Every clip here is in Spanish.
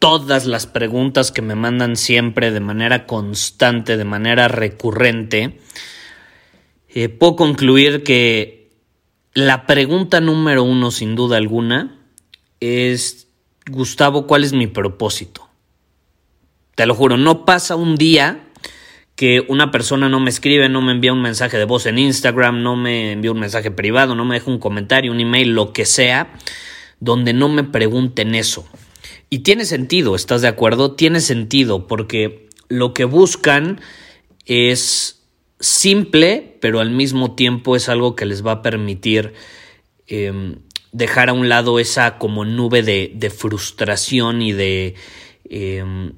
todas las preguntas que me mandan siempre de manera constante, de manera recurrente, eh, puedo concluir que la pregunta número uno, sin duda alguna, es, Gustavo, ¿cuál es mi propósito? Te lo juro, no pasa un día que una persona no me escribe, no me envía un mensaje de voz en Instagram, no me envía un mensaje privado, no me deja un comentario, un email, lo que sea, donde no me pregunten eso. Y tiene sentido, ¿estás de acuerdo? Tiene sentido porque lo que buscan es simple, pero al mismo tiempo es algo que les va a permitir em, dejar a un lado esa como nube de, frustración y de em,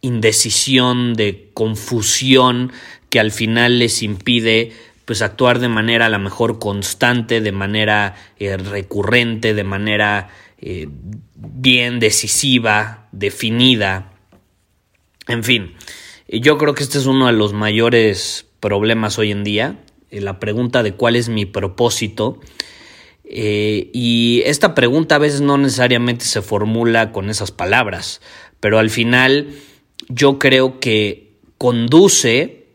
indecisión, de confusión que al final les impide pues actuar de manera a lo mejor constante, de manera eh, recurrente, de manera eh, bien decisiva, definida. En fin, yo creo que este es uno de los mayores problemas hoy en día, eh, la pregunta de cuál es mi propósito. Eh, y esta pregunta a veces no necesariamente se formula con esas palabras, pero al final yo creo que conduce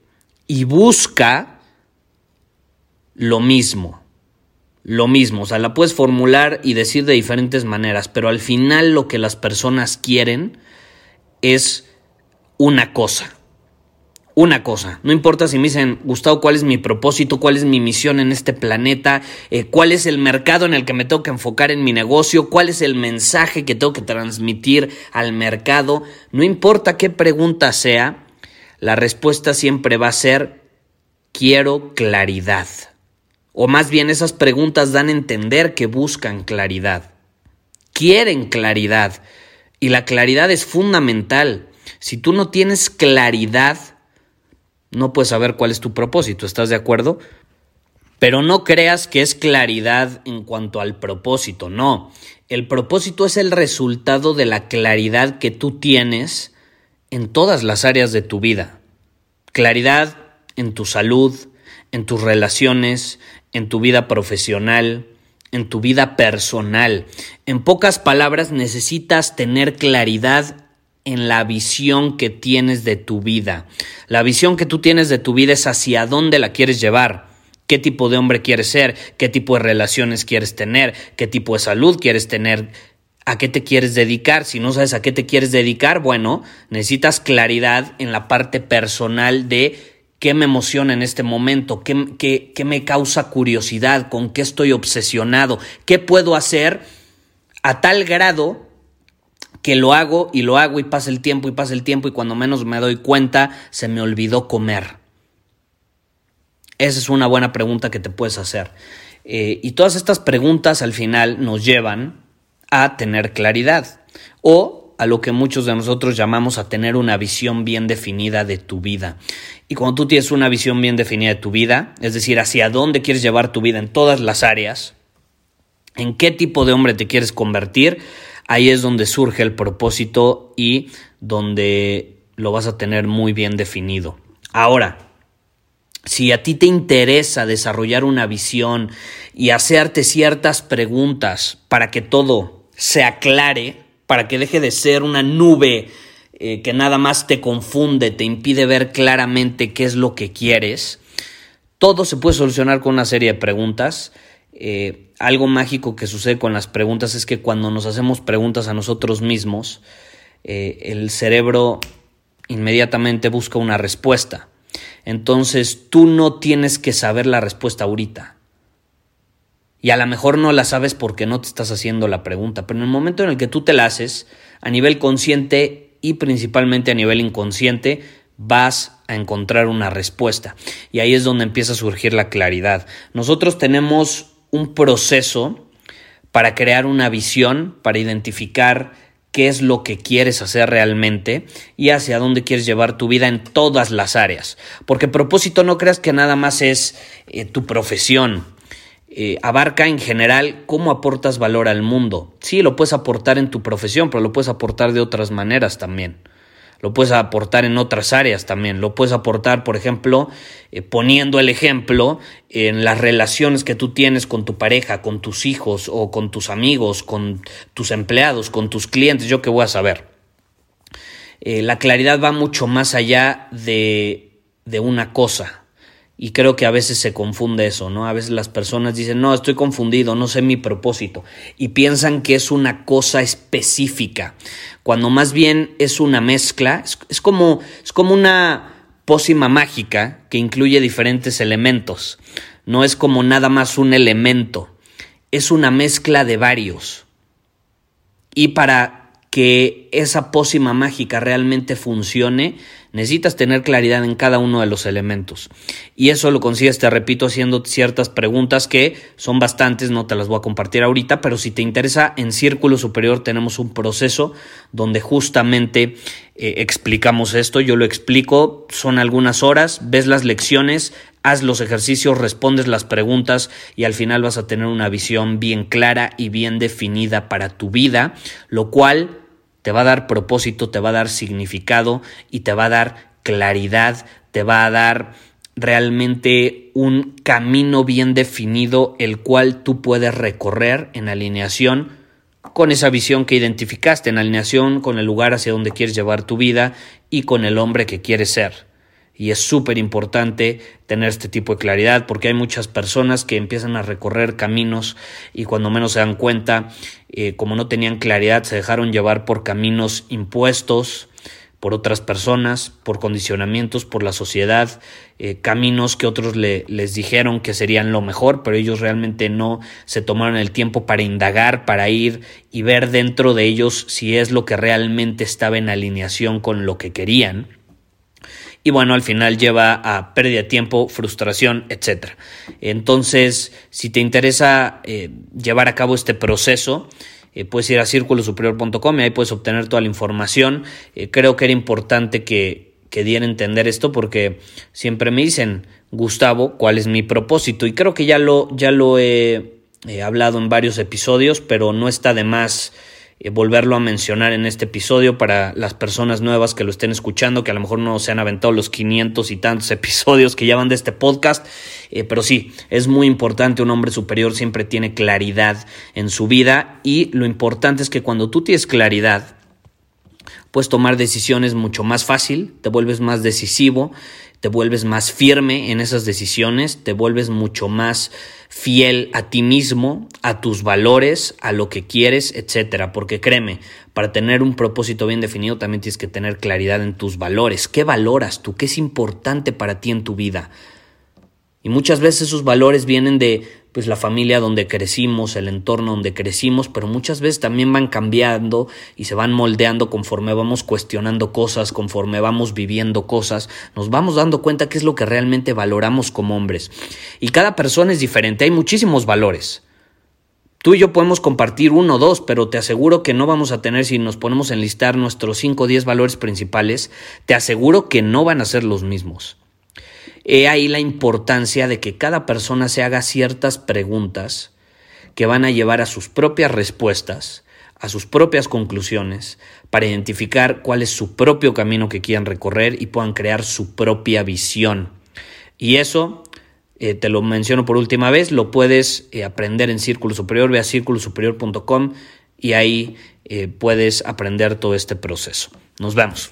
y busca lo mismo lo mismo, o sea, la puedes formular y decir de diferentes maneras, pero al final lo que las personas quieren es una cosa. Una cosa, no importa si me dicen, Gustavo, ¿cuál es mi propósito? ¿Cuál es mi misión en este planeta? Eh, ¿Cuál es el mercado en el que me tengo que enfocar en mi negocio? ¿Cuál es el mensaje que tengo que transmitir al mercado? No importa qué pregunta sea, la respuesta siempre va a ser, quiero claridad. O más bien esas preguntas dan a entender que buscan claridad. Quieren claridad. Y la claridad es fundamental. Si tú no tienes claridad, no puedes saber cuál es tu propósito. ¿Estás de acuerdo? Pero no creas que es claridad en cuanto al propósito. No. El propósito es el resultado de la claridad que tú tienes en todas las áreas de tu vida. Claridad en tu salud, en tus relaciones, en tu vida profesional, en tu vida personal. En pocas palabras, necesitas tener claridad en la visión que tienes de tu vida. La visión que tú tienes de tu vida es hacia dónde la quieres llevar. ¿Qué tipo de hombre quieres ser? ¿Qué tipo de relaciones quieres tener? ¿Qué tipo de salud quieres tener? ¿A qué te quieres dedicar? Si no sabes a qué te quieres dedicar, bueno, necesitas claridad en la parte personal de qué me emociona en este momento, ¿Qué, qué, me causa curiosidad, con qué estoy obsesionado, qué puedo hacer a tal grado que lo hago y lo hago y pasa el tiempo y pasa el tiempo y cuando menos me doy cuenta se me olvidó comer. Esa es una buena pregunta que te puedes hacer. Eh, y todas estas preguntas al final nos llevan a tener claridad o a lo que muchos de nosotros llamamos a tener una visión bien definida de tu vida. Y cuando tú tienes una visión bien definida de tu vida, es decir, hacia dónde quieres llevar tu vida en todas las áreas, en qué tipo de hombre te quieres convertir, ahí es donde surge el propósito y donde lo vas a tener muy bien definido. Ahora, si a ti te interesa desarrollar una visión y hacerte ciertas preguntas para que todo se aclare, para que deje de ser una nube eh, que nada más te confunde, te impide ver claramente qué es lo que quieres. Todo se puede solucionar con una serie de preguntas. Eh, algo mágico que sucede con las preguntas es que cuando nos hacemos preguntas a nosotros mismos, eh, el cerebro inmediatamente busca una respuesta. Entonces tú no tienes que saber la respuesta ahorita. Y a lo mejor no la sabes porque no te estás haciendo la pregunta, pero en el momento en el que tú te la haces, a nivel consciente y principalmente a nivel inconsciente, vas a encontrar una respuesta. Y ahí es donde empieza a surgir la claridad. Nosotros tenemos un proceso para crear una visión, para identificar qué es lo que quieres hacer realmente y hacia dónde quieres llevar tu vida en todas las áreas. Porque propósito no creas que nada más es eh, tu profesión. Eh, abarca en general cómo aportas valor al mundo. Sí, lo puedes aportar en tu profesión, pero lo puedes aportar de otras maneras también lo puedes aportar en otras áreas también, lo puedes aportar, por ejemplo, eh, poniendo el ejemplo en las relaciones que tú tienes con tu pareja, con tus hijos o con tus amigos, con tus empleados, con tus clientes, yo qué voy a saber. Eh, la claridad va mucho más allá de, de una cosa. Y creo que a veces se confunde eso, ¿no? A veces las personas dicen, no, estoy confundido, no sé mi propósito. Y piensan que es una cosa específica cuando más bien es una mezcla, es, como, es como una pócima mágica que incluye diferentes elementos. No es como nada más un elemento, es una mezcla de varios. Y para que esa pócima mágica realmente funcione, necesitas tener claridad en cada uno de los elementos. Y eso lo consigues, te repito, haciendo ciertas preguntas que son bastantes, no te las voy a compartir ahorita, pero si te interesa, en Círculo Superior tenemos un proceso donde justamente eh, explicamos esto, yo lo explico, son algunas horas, ves las lecciones, haz los ejercicios, respondes las preguntas y al final vas a tener una visión bien clara y bien definida para tu vida, lo cual te va a dar propósito, te va a dar significado y te va a dar claridad, te va a dar realmente un camino bien definido el cual tú puedes recorrer en alineación con esa visión que identificaste, en alineación con el lugar hacia donde quieres llevar tu vida y con el hombre que quieres ser. Y es súper importante tener este tipo de claridad porque hay muchas personas que empiezan a recorrer caminos y cuando menos se dan cuenta, eh, como no tenían claridad, se dejaron llevar por caminos impuestos por otras personas, por condicionamientos, por la sociedad, eh, caminos que otros le, les dijeron que serían lo mejor, pero ellos realmente no se tomaron el tiempo para indagar, para ir y ver dentro de ellos si es lo que realmente estaba en alineación con lo que querían y bueno, al final lleva a pérdida de tiempo, frustración, etc. Entonces, si te interesa eh, llevar a cabo este proceso, eh, puedes ir a círculosuperior.com y ahí puedes obtener toda la información. Eh, creo que era importante que, que a entender esto porque siempre me dicen, Gustavo, ¿cuál es mi propósito? Y creo que ya lo, ya lo he hablado en varios episodios, pero no está de más eh, volverlo a mencionar en este episodio para las personas nuevas que lo estén escuchando, que a lo mejor no se han aventado los 500 y tantos episodios que ya van de este podcast, eh, pero sí, es muy importante, un hombre superior siempre tiene claridad en su vida y lo importante es que cuando tú tienes claridad, puedes tomar decisiones mucho más fácil, te vuelves más decisivo, te vuelves más firme en esas decisiones, te vuelves mucho más fiel a ti mismo, a tus valores, a lo que quieres, etcétera. Porque créeme, para tener un propósito bien definido también tienes que tener claridad en tus valores. ¿Qué valoras tú? ¿Qué es importante para ti en tu vida? Y muchas veces esos valores vienen de pues la familia donde crecimos, el entorno donde crecimos, pero muchas veces también van cambiando y se van moldeando conforme vamos cuestionando cosas, conforme vamos viviendo cosas, nos vamos dando cuenta qué es lo que realmente valoramos como hombres. Y cada persona es diferente, hay muchísimos valores. Tú y yo podemos compartir uno o dos, pero te aseguro que no vamos a tener, si nos ponemos a enlistar nuestros 5 o 10 valores principales, te aseguro que no van a ser los mismos. He ahí la importancia de que cada persona se haga ciertas preguntas que van a llevar a sus propias respuestas, a sus propias conclusiones, para identificar cuál es su propio camino que quieran recorrer y puedan crear su propia visión. Y eso, eh, te lo menciono por última vez, lo puedes eh, aprender en Círculo Superior, ve a círculosuperior.com y ahí eh, puedes aprender todo este proceso. Nos vemos.